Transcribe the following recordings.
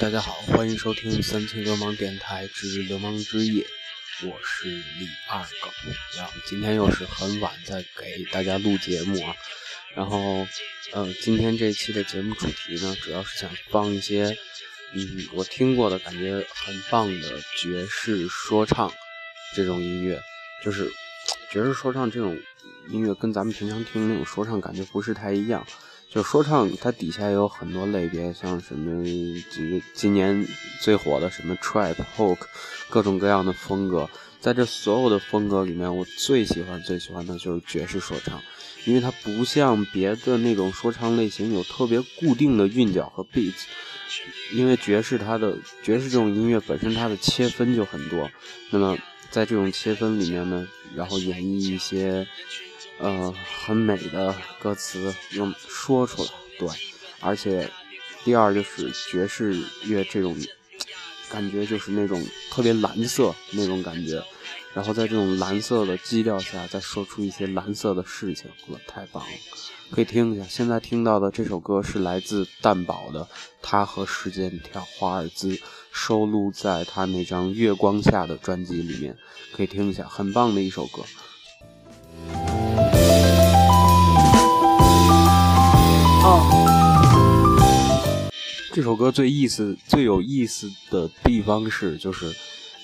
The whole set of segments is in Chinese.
大家好，欢迎收听三千流氓电台之流氓之夜，我是李二狗。然后今天又是很晚在给大家录节目啊。然后，呃，今天这期的节目主题呢，主要是想放一些，嗯，我听过的感觉很棒的爵士说唱这种音乐，就是爵士说唱这种音乐跟咱们平常听那种说唱感觉不是太一样。就说唱，它底下有很多类别，像什么几个今年最火的什么 trap、hook，各种各样的风格。在这所有的风格里面，我最喜欢、最喜欢的就是爵士说唱，因为它不像别的那种说唱类型有特别固定的韵脚和 beat 因为爵士它的爵士这种音乐本身它的切分就很多。那么在这种切分里面呢，然后演绎一些。呃，很美的歌词用说出来，对，而且第二就是爵士乐这种感觉，就是那种特别蓝色那种感觉，然后在这种蓝色的基调下，再说出一些蓝色的事情，哇，太棒了！可以听一下，现在听到的这首歌是来自蛋宝的《他和时间跳华尔兹》，收录在他那张《月光下》的专辑里面，可以听一下，很棒的一首歌。这首歌最意思、最有意思的地方是，就是，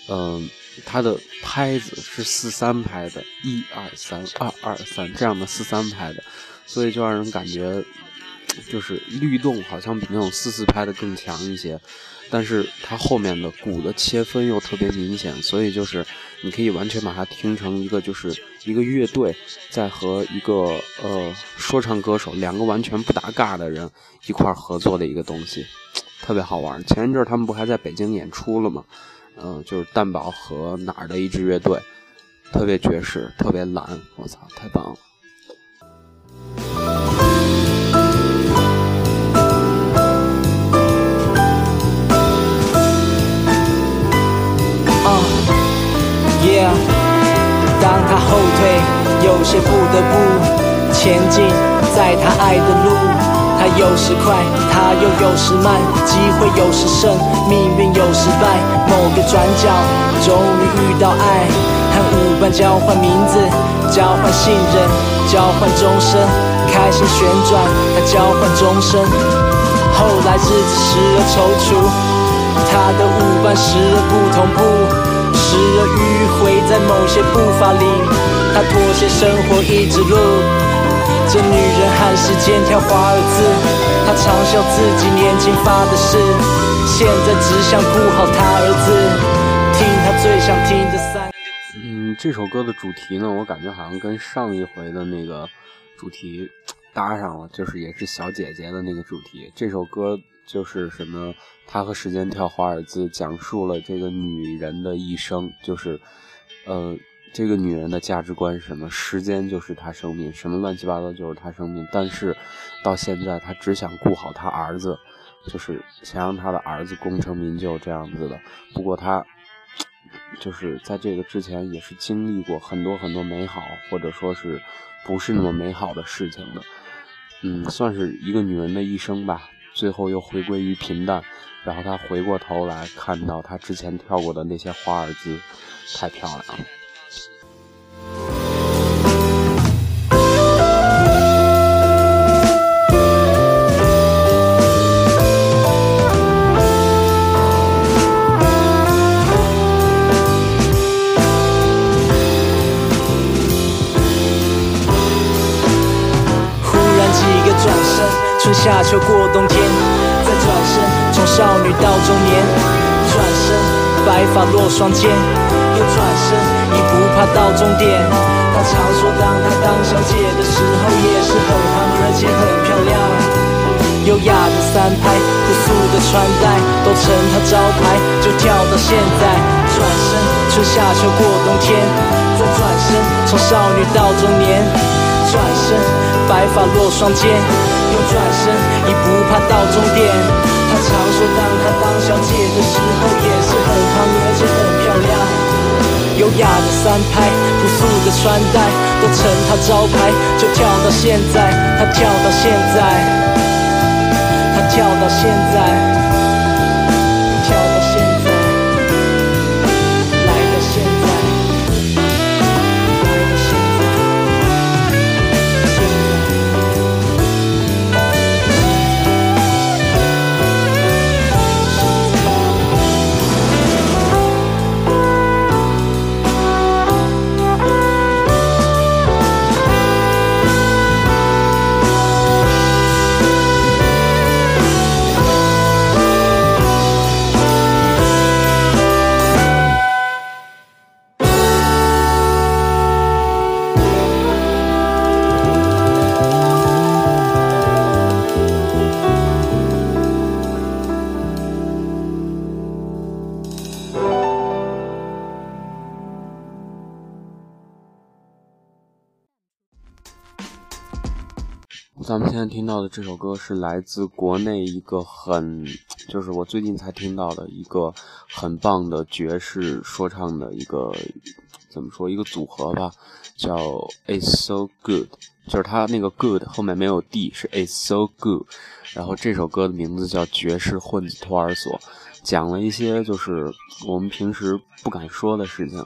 嗯，它的拍子是四三拍的，一二三，二二三这样的四三拍的，所以就让人感觉，就是律动好像比那种四四拍的更强一些。但是它后面的鼓的切分又特别明显，所以就是你可以完全把它听成一个就是一个乐队在和一个呃说唱歌手两个完全不搭嘎的人一块合作的一个东西，特别好玩。前一阵他们不还在北京演出了吗？嗯，就是蛋堡和哪儿的一支乐队，特别爵士，特别蓝，我操，太棒了。Yeah. 他后退，有些不得不前进，在他爱的路，他有时快，他又有时慢，机会有时胜，命运有时败。某个转角，终于遇到爱，和舞伴交换名字，交换信任，交换终身，开心旋转，他交换终身。后来日子时而踌躇，他的舞伴时而不同步。时而迂回在某些步伐里，他妥协生活一直路。这女人喊时间跳华尔兹，她嘲笑自己年轻发的誓，现在只想顾好她儿子，听她最想听的三。嗯，这首歌的主题呢，我感觉好像跟上一回的那个主题搭上了，就是也是小姐姐的那个主题。这首歌。就是什么，他和时间跳华尔兹，讲述了这个女人的一生，就是，呃，这个女人的价值观是什么？时间就是她生命，什么乱七八糟就是她生命。但是到现在，她只想顾好她儿子，就是想让她的儿子功成名就这样子的。不过她，就是在这个之前也是经历过很多很多美好，或者说是不是那么美好的事情的。嗯，算是一个女人的一生吧。最后又回归于平淡，然后他回过头来看到他之前跳过的那些华尔兹，太漂亮了。夏秋过冬天，少女到中年，转身，白发落双肩，又转身，已不怕到终点。他常说，当他当小姐的时候，也是很胖，而且很漂亮。优雅的三拍，朴素的穿戴，都成他招牌，就跳到现在。转身，春夏秋过冬天，再转身，从少女到中年，转身，白发落双肩。又转身，已不怕到终点。他常说，当他当小姐的时候，也是很胖，而且很漂亮。优雅的三拍，朴素的穿戴都成他招牌，就跳到现在，他跳到现在，他跳到现在。到的这首歌是来自国内一个很，就是我最近才听到的一个很棒的爵士说唱的一个，怎么说一个组合吧，叫 It's So Good，就是他那个 Good 后面没有 D，是 It's So Good，然后这首歌的名字叫爵士混子托儿所，讲了一些就是我们平时不敢说的事情。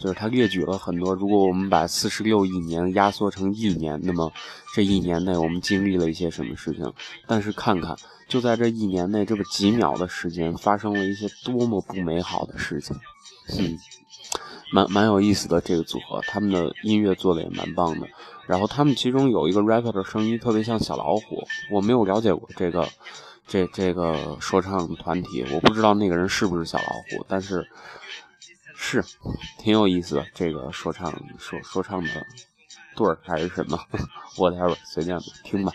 就是他列举了很多，如果我们把四十六亿年压缩成一年，那么这一年内我们经历了一些什么事情？但是看看，就在这一年内，这么几秒的时间，发生了一些多么不美好的事情。嗯，蛮蛮有意思的这个组合，他们的音乐做的也蛮棒的。然后他们其中有一个 rapper 的声音特别像小老虎，我没有了解过这个这这个说唱团体，我不知道那个人是不是小老虎，但是。是，挺有意思的。这个说唱说说唱的对儿还是什么，whatever，随便听吧。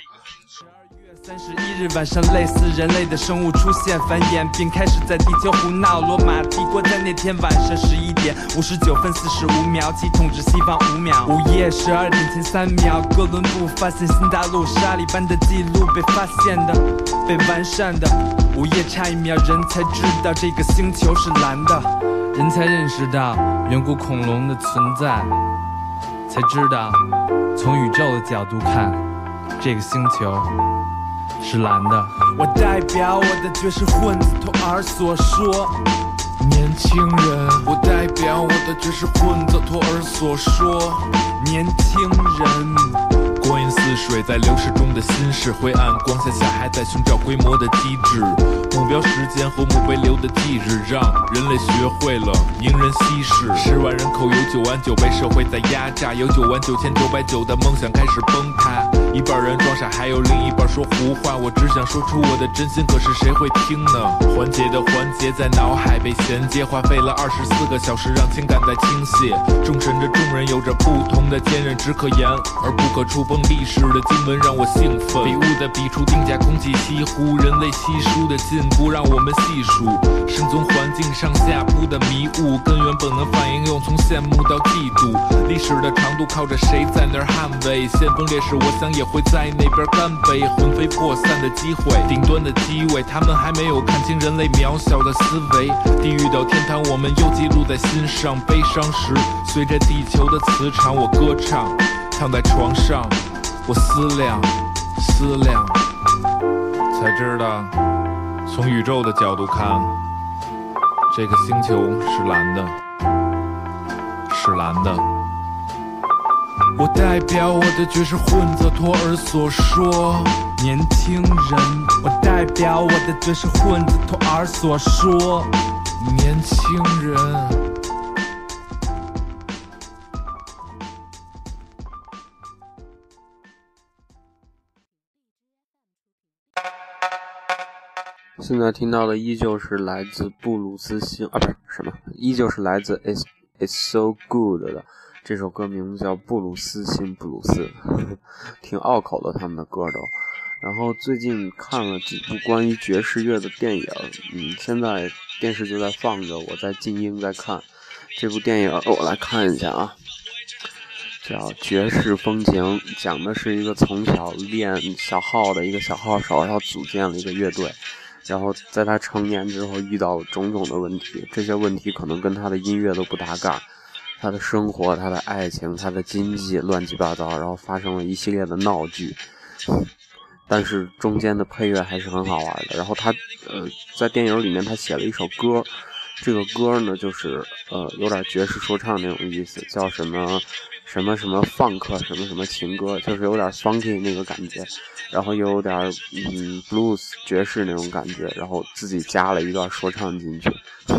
三十一日晚上，类似人类的生物出现繁衍，并开始在地球胡闹。罗马帝国在那天晚上十一点五十九分四十五秒起统治西方五秒。午夜十二点前三秒，哥伦布发现新大陆，沙利班的记录被发现的，被完善的。午夜差一秒，人才知道这个星球是蓝的。人才认识到远古恐龙的存在，才知道从宇宙的角度看，这个星球是蓝的。我代表我的爵士混子托儿所说，年轻人。我代表我的爵士混子托儿所说，年轻人。光阴似水，在流逝中的心事，灰暗光线下还在寻找规模的机制，目标时间和墓碑留的地址，让人类学会了名人稀释。十万人口有九万九被社会在压榨，有九万九千九百九的梦想开始崩塌。一半人装傻，还有另一半说胡话。我只想说出我的真心，可是谁会听呢？环节的环节在脑海被衔接，花费了二十四个小时让情感在倾泻。众神着众人有着不同的坚韧，只可言而不可触碰。历史的经文让我兴奋，笔误的笔触定价，空气稀乎，人类稀疏的进步让我们细数，生存环境上下铺的迷雾，根源本能反应又从羡慕到嫉妒。历史的长度靠着谁在那儿捍卫？先锋烈士，我想也会在那边干杯。魂飞魄散的机会，顶端的机位，他们还没有看清人类渺小的思维。地狱到天堂，我们又记录在心上。悲伤时，随着地球的磁场，我歌唱。躺在床上，我思量，思量，才知道，从宇宙的角度看，这个星球是蓝的，是蓝的。我代表我的爵士混子托尔所说，年轻人。我代表我的爵士混子托尔所说，年轻人。现在听到的依旧是来自布鲁斯星啊，不是什么，依旧是来自 It's It's So Good 的这首歌，名字叫布鲁斯星布鲁斯，挺拗口的他们的歌都。然后最近看了几部关于爵士乐的电影，嗯，现在电视就在放着，我在静音在看这部电影，我来看一下啊，叫《爵士风情》，讲的是一个从小练小号的一个小号手，然后组建了一个乐队。然后在他成年之后遇到种种的问题，这些问题可能跟他的音乐都不搭嘎，他的生活、他的爱情、他的经济乱七八糟，然后发生了一系列的闹剧。但是中间的配乐还是很好玩的。然后他呃，在电影里面他写了一首歌，这个歌呢就是呃有点爵士说唱那种意思，叫什么什么什么放克什么什么情歌，就是有点 funky 那个感觉，然后又有点嗯 blues 爵士那种感觉，然后自己加了一段说唱进去。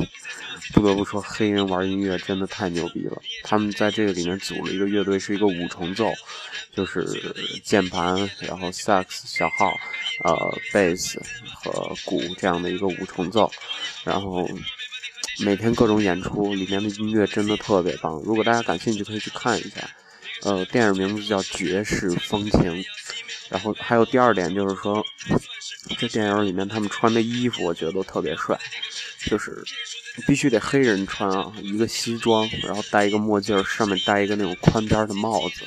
不得不说，黑人玩音乐真的太牛逼了。他们在这个里面组了一个乐队，是一个五重奏，就是键盘，然后萨克斯、小号，呃，贝斯和鼓这样的一个五重奏。然后每天各种演出，里面的音乐真的特别棒。如果大家感兴趣，可以去看一下。呃，电影名字叫《绝世风情》。然后还有第二点就是说，这电影里面他们穿的衣服，我觉得都特别帅，就是必须得黑人穿啊，一个西装，然后戴一个墨镜，上面戴一个那种宽边的帽子，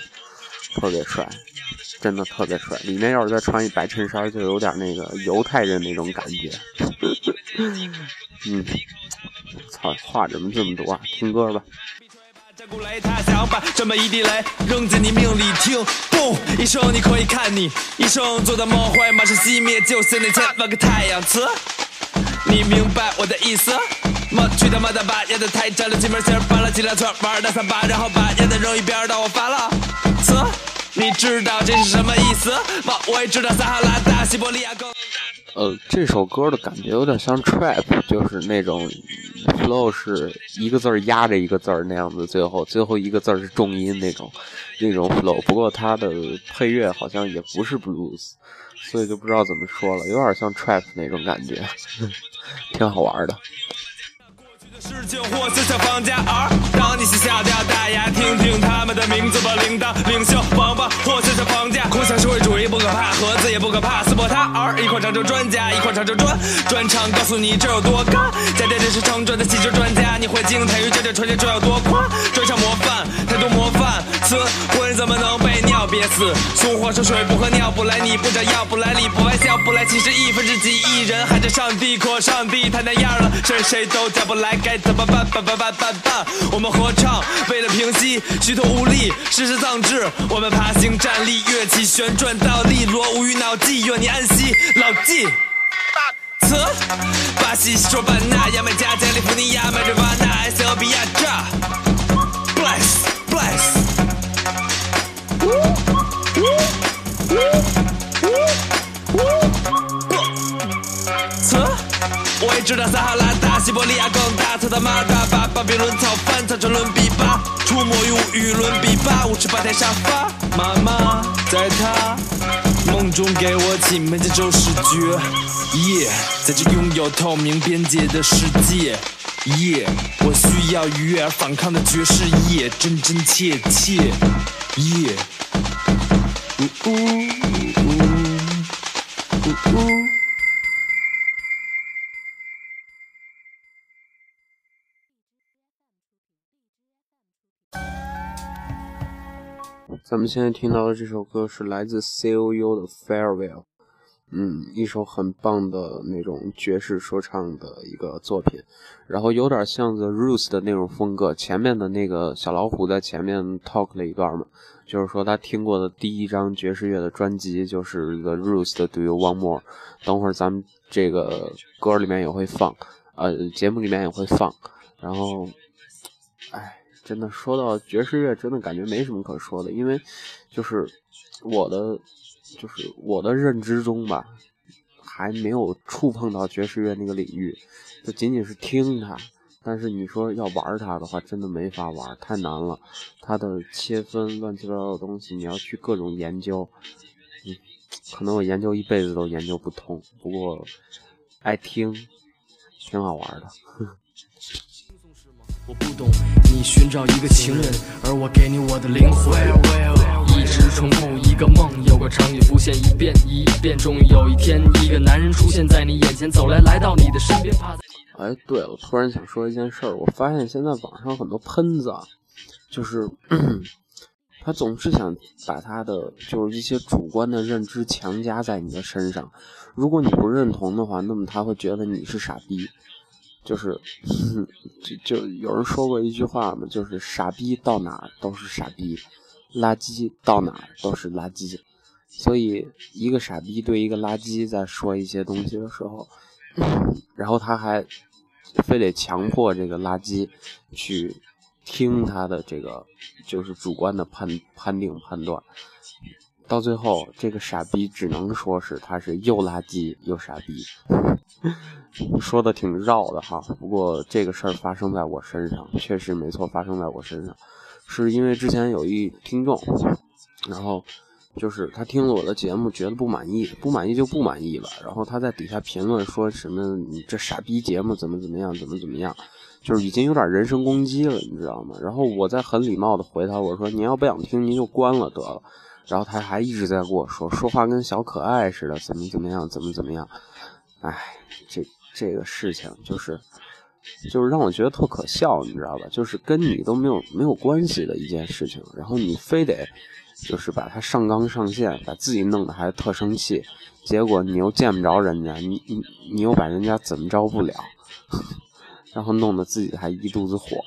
特别帅，真的特别帅。里面要是再穿一白衬衫，就有点那个犹太人那种感觉。嗯，操，话怎么这么多啊？听歌吧。古雷他想把这么一滴泪扔进你命里，听，嘣一声，你可以看你一生做的梦会马上熄灭，就像那千万个太阳词。你明白我的意思吗？去他妈的把烟的太占了，进门先翻了几辆车，玩的三八，然后把烟的扔一边，当我发了词。你知道这是什么意思吗？我也知道撒哈拉大西伯利亚更。呃，这首歌的感觉有点像 trap，就是那种 flow 是一个字儿压着一个字儿那样子，最后最后一个字儿是重音那种那种 flow。不过它的配乐好像也不是 blues，所以就不知道怎么说了，有点像 trap 那种感觉，挺好玩的。事情或小小房价儿，当你先下掉大牙，听听他们的名字吧，铃铛、领袖、王八或小小房价，空想社会主义不可怕，盒子也不可怕，撕破它儿，一块长城专家，一块长城砖，专场告诉你这有多干，家电这是成专的汽车专家，你会惊叹于这这传接这有多宽，专场模范，太多模范，词混人怎么能被尿憋死？俗话说水不喝尿不来，你不长药不来，理不歪笑不来，其实一分之几亿人喊着上帝，可上帝太那样了，谁谁都叫不来，该。怎么办？办办办办办！我们合唱，为了平息虚脱无力、事实丧志。我们爬行站立，乐器旋转倒立，落无语脑际，愿你安息。牢记。词：巴西西双版纳，牙买加加利福尼亚，麦瑞瓦纳，埃塞俄比亚炸。Bless bless。词：我也知道撒哈拉大。西伯利亚更大，操他妈大把巴比伦草翻，操车伦比巴，出没于无与伦比吧，五尺八台沙发。妈妈在她梦中给我起名叫周世觉，耶，在这拥有透明边界的世界，耶，我需要愉悦而反抗的爵士夜，真真切切，耶，呜呜呜呜。咱们现在听到的这首歌是来自 C.O.U 的 Farewell，嗯，一首很棒的那种爵士说唱的一个作品，然后有点像 The Roots 的那种风格。前面的那个小老虎在前面 talk 了一段嘛，就是说他听过的第一张爵士乐的专辑就是 The Roots 的 Do You Want More。等会儿咱们这个歌里面也会放，呃，节目里面也会放。然后，哎。真的说到爵士乐，真的感觉没什么可说的，因为就是我的就是我的认知中吧，还没有触碰到爵士乐那个领域，就仅仅是听它。但是你说要玩它的话，真的没法玩，太难了。它的切分乱七八糟的东西，你要去各种研究，嗯，可能我研究一辈子都研究不通。不过爱听，挺好玩的。我不懂，你寻找一个情人，而我给你我的灵魂。一直重复一个梦，有个场景浮现一遍一遍。终于有一天，一个男人出现在你眼前，走来来到你的身边，趴在你的。哎，对了，我突然想说一件事儿，我发现现在网上很多喷子啊，就是他总是想把他的就是一些主观的认知强加在你的身上。如果你不认同的话，那么他会觉得你是傻逼。就是就就有人说过一句话嘛，就是傻逼到哪都是傻逼，垃圾到哪都是垃圾。所以一个傻逼对一个垃圾在说一些东西的时候，然后他还非得强迫这个垃圾去听他的这个就是主观的判判定判断。到最后，这个傻逼只能说是他是又垃圾又傻逼，说的挺绕的哈。不过这个事儿发生在我身上，确实没错，发生在我身上，是因为之前有一听众，然后就是他听了我的节目，觉得不满意，不满意就不满意了，然后他在底下评论说什么你这傻逼节目怎么怎么样，怎么怎么样，就是已经有点人身攻击了，你知道吗？然后我在很礼貌的回他，我说您要不想听，您就关了得了。然后他还一直在跟我说，说话跟小可爱似的，怎么怎么样，怎么怎么样。哎，这这个事情就是，就是让我觉得特可笑，你知道吧？就是跟你都没有没有关系的一件事情，然后你非得就是把他上纲上线，把自己弄得还特生气，结果你又见不着人家，你你你又把人家怎么着不了，然后弄得自己还一肚子火，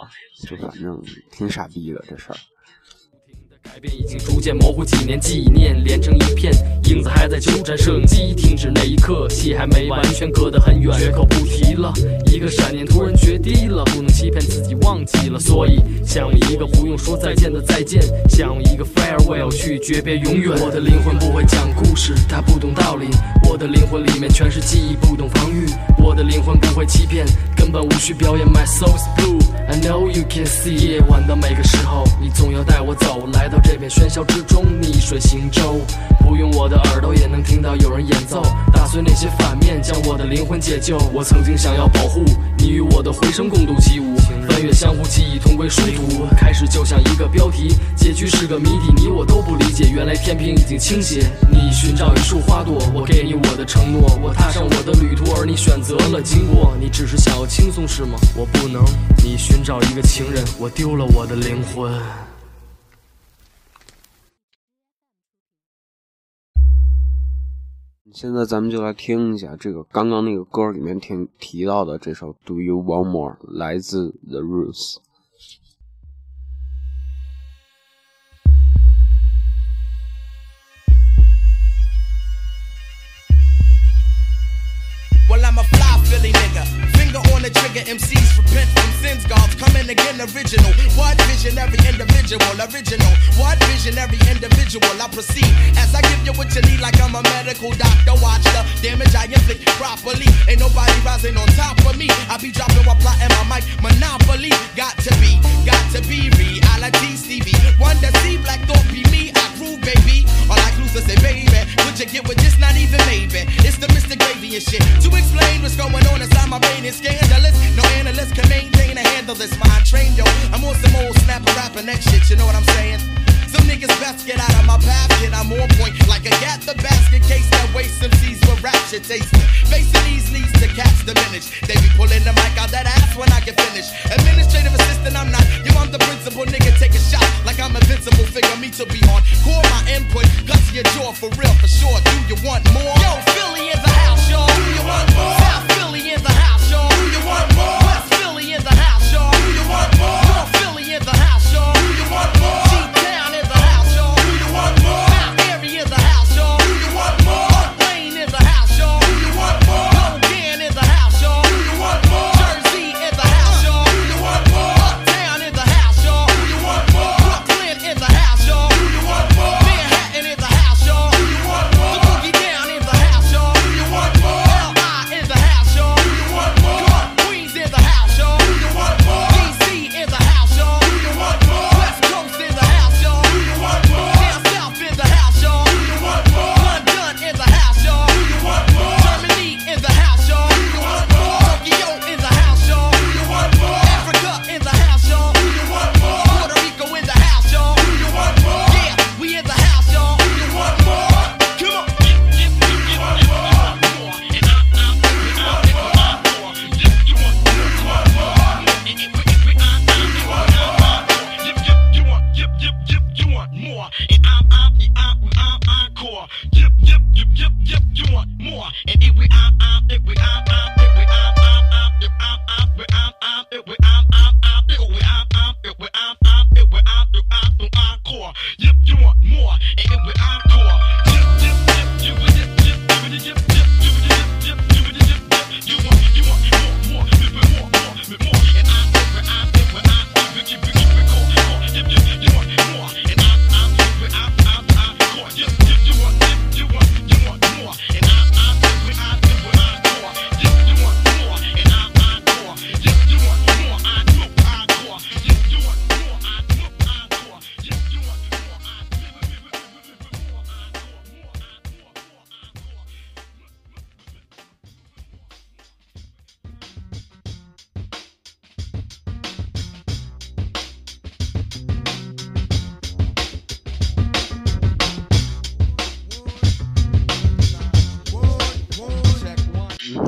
就反正挺傻逼的这事儿。改变已经逐渐模糊，几年纪念连成一片，影子还在纠缠。摄影机停止那一刻，戏还没完全隔得很远，绝口不提了。一个闪念突然决堤了，不能欺骗自己忘记了，所以想用一个不用说再见。的再见，想用一个 farewell 去诀别永远。我的灵魂不会讲故事，它不懂道理。我的灵魂里面全是记忆，不懂防御。我的灵魂不会欺骗，根本无需表演。My soul's blue, I know you can see。夜晚的每个时候，你总要带我走，来到。这片喧嚣之中，逆水行舟，不用我的耳朵也能听到有人演奏，打碎那些反面，将我的灵魂解救。我曾经想要保护你，与我的回声共度起舞，翻越相互记忆，同归殊途。开始就像一个标题，结局是个谜底，你我都不理解。原来天平已经倾斜，你寻找一束花朵，我给你我的承诺，我踏上我的旅途，而你选择了经过。你只是想要轻松是吗？我不能。你寻找一个情人，我丢了我的灵魂。现在咱们就来听一下这个刚刚那个歌里面听提到的这首《Do You Want More》，来自 The Roots。Trigger, MCs repent from sins, gods coming again original. What visionary individual, original. What visionary individual, I proceed as I give you what you need, like I'm a medical doctor. Watch the damage I inflict properly. Ain't nobody rising on top of me. I be dropping while plotting my mic monopoly. Got to be, got to be reality, Stevie. One to see black thought be me. I prove, baby. All I like Luther say, baby, would you get with just not even maybe? It's the Mr. Gravy and shit. To explain what's going on inside my brain is scandal No analyst can maintain and handle this. Mind trained, yo. I'm on some old snapper rapping that shit, you know what I'm saying? Some niggas best get out of my path, kid. I'm on point like a gat the basket case that waste some seeds for rap shit tasting. Facing these leads to cats diminish. They be pulling the mic out that ass when I get finished. Administrative assistant, I'm not. You I'm the principal nigga. Take a shot like I'm invincible. Figure me to be on. Core my input, guts your jaw for real, for sure. Do you want more? Yo, Philly in the house, y'all. Do you want more?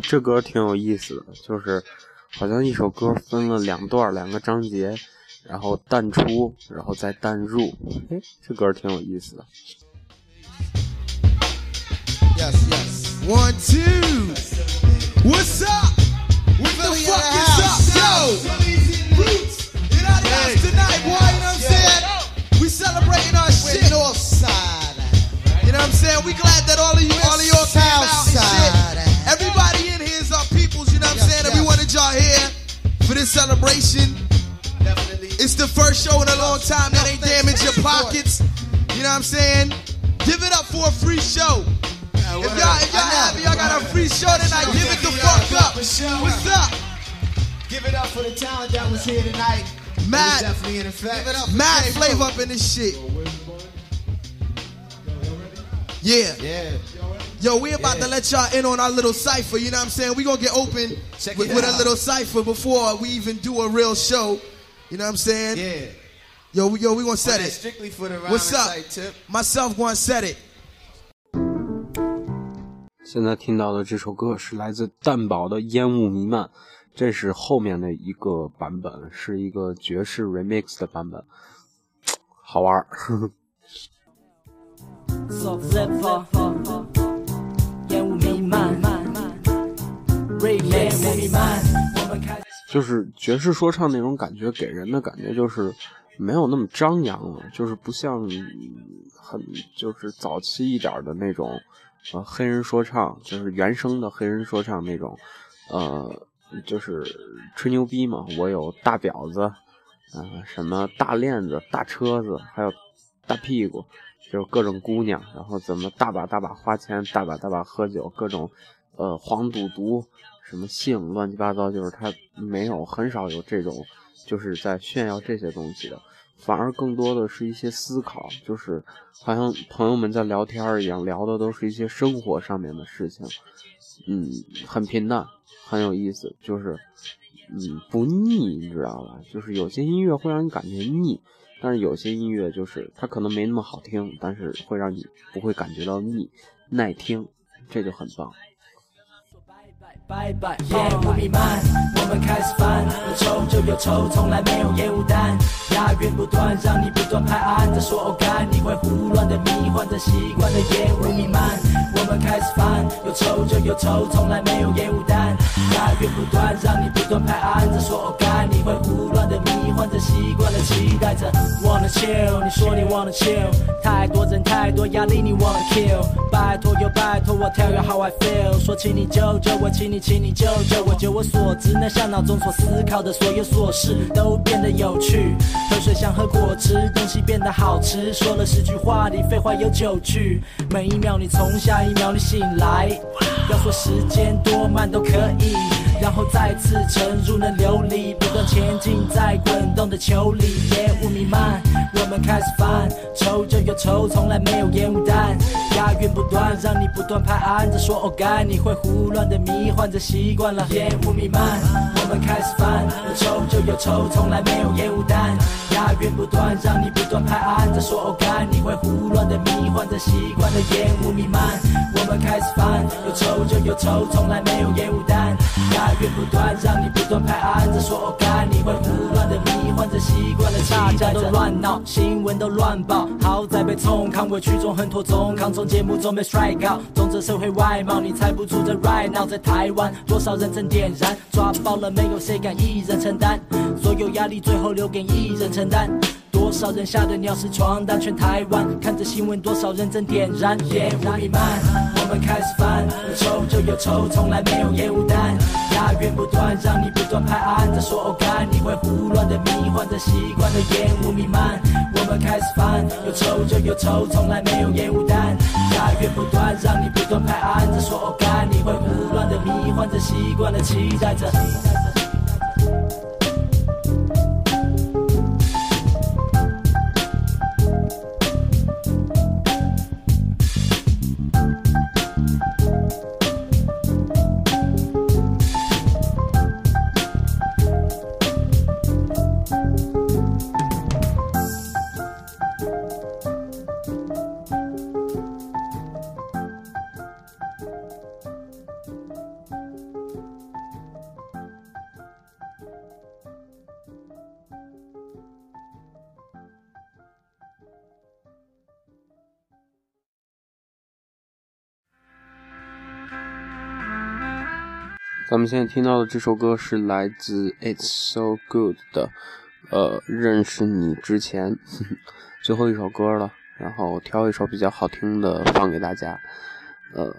这歌挺有意思的，就是好像一首歌分了两段两个章节，然后淡出，然后再淡入，哎，这歌挺有意思的。Yes, yes. One, two. What's up? What the fuck is up, yo? Roots in our house tonight, boy. You know what I'm saying? We celebrating our shit. North side. You know what I'm saying? We glad that all of you, all of celebration. Definitely. It's the first show in a long time that ain't damaged your pockets. You know what I'm saying? Give it up for a free show. If y'all, if y'all happy, y'all got a free show tonight, give it the fuck up. What's up? Give it up for the talent that was here tonight. Mad, Definitely in effect. mad flavor up in this shit. Yeah. Yeah. Yo, we about to let y'all in on our little cipher, you know what I'm saying? We gonna get open Check with, it with a out. little cipher before we even do a real show. You know what I'm saying? Yeah. Yo, we, yo, we gonna set On that it. Strictly for the What's rhyme up? and tight tip. Myself gonna set it. 现在听到的这首歌是来自蛋堡的《烟雾弥漫》，这是后面的一个版本，是一个爵士 remix 的版本，好玩儿。 弥漫，我们开。就是爵士说唱那种感觉，给人的感觉就是没有那么张扬了，就是不像很就是早期一点的那种呃黑人说唱，就是原声的黑人说唱那种，呃，就是吹牛逼嘛。我有大婊子，呃，什么大链子、大车子，还有大屁股，就是各种姑娘，然后怎么大把大把花钱，大把大把喝酒，各种呃黄赌毒。什么性乱七八糟，就是他没有很少有这种，就是在炫耀这些东西的，反而更多的是一些思考，就是好像朋友们在聊天一样，聊的都是一些生活上面的事情，嗯，很平淡，很有意思，就是嗯不腻，你知道吧？就是有些音乐会让你感觉腻，但是有些音乐就是它可能没那么好听，但是会让你不会感觉到腻，耐听，这就很棒。拜拜，烟雾弥漫，我们开始翻，有愁就有愁，从来没有烟雾弹，押韵不断，让你不断拍案，再说偶干，你会胡乱的迷幻着习惯的烟雾弥漫，我们开始翻，有愁就有愁，从来没有烟雾弹，押韵不断，让你不断拍案，再说偶干，你会胡乱的迷幻着习惯的期待着，wanna chill，你说你 wanna chill，太多人太多压力，你 wanna kill，拜托又拜托我 tell you how I feel，说请你救救我，请你请你救救我，就我所知，那像脑中所思考的所有琐事都变得有趣，喝水像喝果汁，东西变得好吃，说了十句话里废话有九句，每一秒你从下一秒你醒来，要说时间多慢都可以。然后再次沉入那流里，不断前进在滚动的球里，烟雾弥漫，我们开始犯，愁就有愁，从来没有烟雾弹，押韵不断，让你不断拍案着说哦该，你会胡乱的迷幻着习惯了。烟雾弥漫，我们开始翻，有愁就有愁，从来没有烟雾弹，押韵不断，让你不断拍案再说哦干，你会胡乱的迷幻着习惯的烟雾弥漫，我们开始翻，有愁就有愁，从来没有烟雾弹。押韵不断，让你不断拍案再说哦干，你会胡乱的迷幻着习惯了，大家都乱闹，新闻都乱报，好在被冲康委屈中很妥中康，从节目中被 strike out，中这社会外貌，你猜不出这 right now 在台湾多少人正点燃，抓爆了没有谁敢一人承担，所有压力最后留给一人承担。多少人吓得尿湿床单，全台湾看着新闻，多少人正点燃烟雾弥漫。我们开始愁，从来没有烟雾弹。押韵不断，让你不断拍案再说哦干，你会胡乱的迷幻着习惯的烟雾弥漫。我们开始翻，有愁就有愁，从来没有烟雾弹。押韵不断，让你不断拍案再说哦干，你会胡乱的迷幻着习惯的期待着。咱们现在听到的这首歌是来自 It's So Good 的，呃，认识你之前 最后一首歌了，然后挑一首比较好听的放给大家。呃，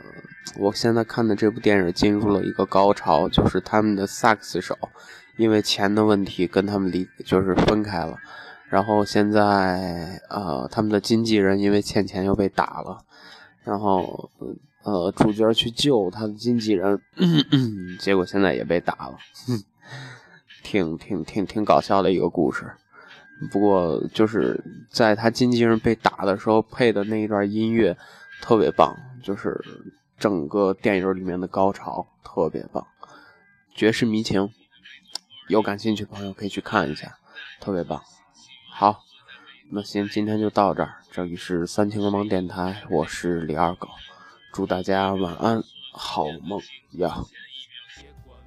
我现在看的这部电影进入了一个高潮，就是他们的萨克斯手因为钱的问题跟他们离就是分开了，然后现在呃他们的经纪人因为欠钱又被打了，然后呃主角去救他的经纪人，结果现在也被打了，挺挺挺挺搞笑的一个故事。不过就是在他经纪人被打的时候配的那一段音乐特别棒，就是整个电影里面的高潮特别棒，绝世迷情。有感兴趣的朋友可以去看一下，特别棒。好，那行，今天就到这儿。这里是三清流氓电台，我是李二狗，祝大家晚安，好梦呀。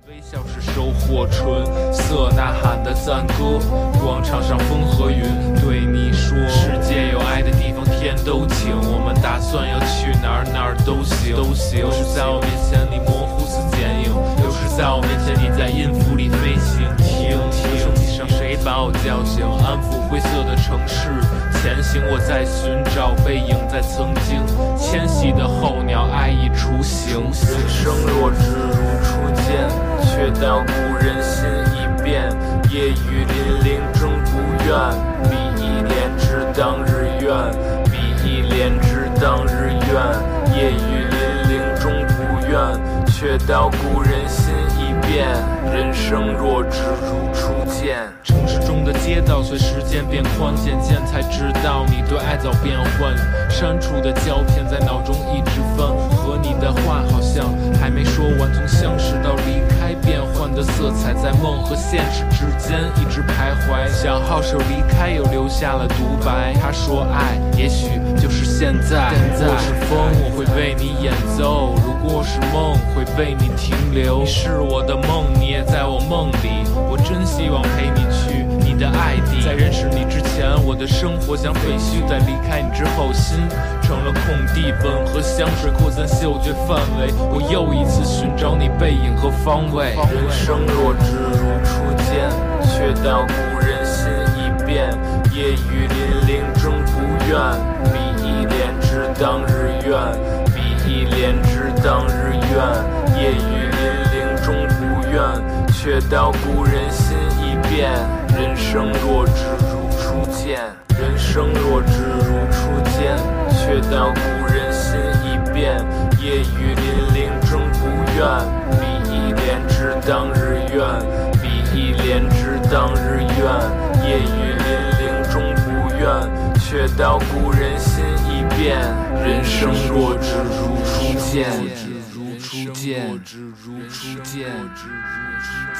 微笑是收获纯色呐喊的赞歌，广场上风和云对你说，世界有爱的地方天都晴。我们打算要去哪儿哪儿都行，都行。有时在我面前你模糊似剪影，有时在我面前你在音符里飞行。听听，手机上谁把我叫醒？安抚灰色的城市，前行我在寻找背影，在曾经迁徙的候鸟，爱已雏形。人生若只如初见，却道故人心已变。夜雨霖铃终不怨，比翼连枝当日愿，比翼连枝当日愿。夜雨霖铃终不怨，却道故人心变。人生若只如初见。城市中的街道随时间变宽，渐渐才知道你对爱早变换。删除的胶片在脑中一直翻，你的话好像还没说完。从相识到离开，变换的色彩在梦和现实之间一直徘徊。小号手离开，又留下了独白。他说爱，也许就是现在。如果是风，我会为你演奏；如果是梦，会为你停留。你是我的梦，你也在我梦里。我真希望陪你去的爱地。在认识你之前，我的生活像废墟；在离开你之后，心成了空地。吻和香水扩散嗅觉范围，我又一次寻找你背影和方位。人生若只如初见，却道故人心已变。夜雨霖铃终不怨，比翼连枝当日愿，比翼连枝当日愿。夜雨霖铃终不怨，却道故人心变。人生若只如初见，人生若只如初见，却道故人心已变。夜雨霖铃终不怨，比翼连枝当日愿，比翼连枝当日愿。夜雨霖铃终不怨，却道故人心已变。人生若只如初见，如初见，如初见，如初见。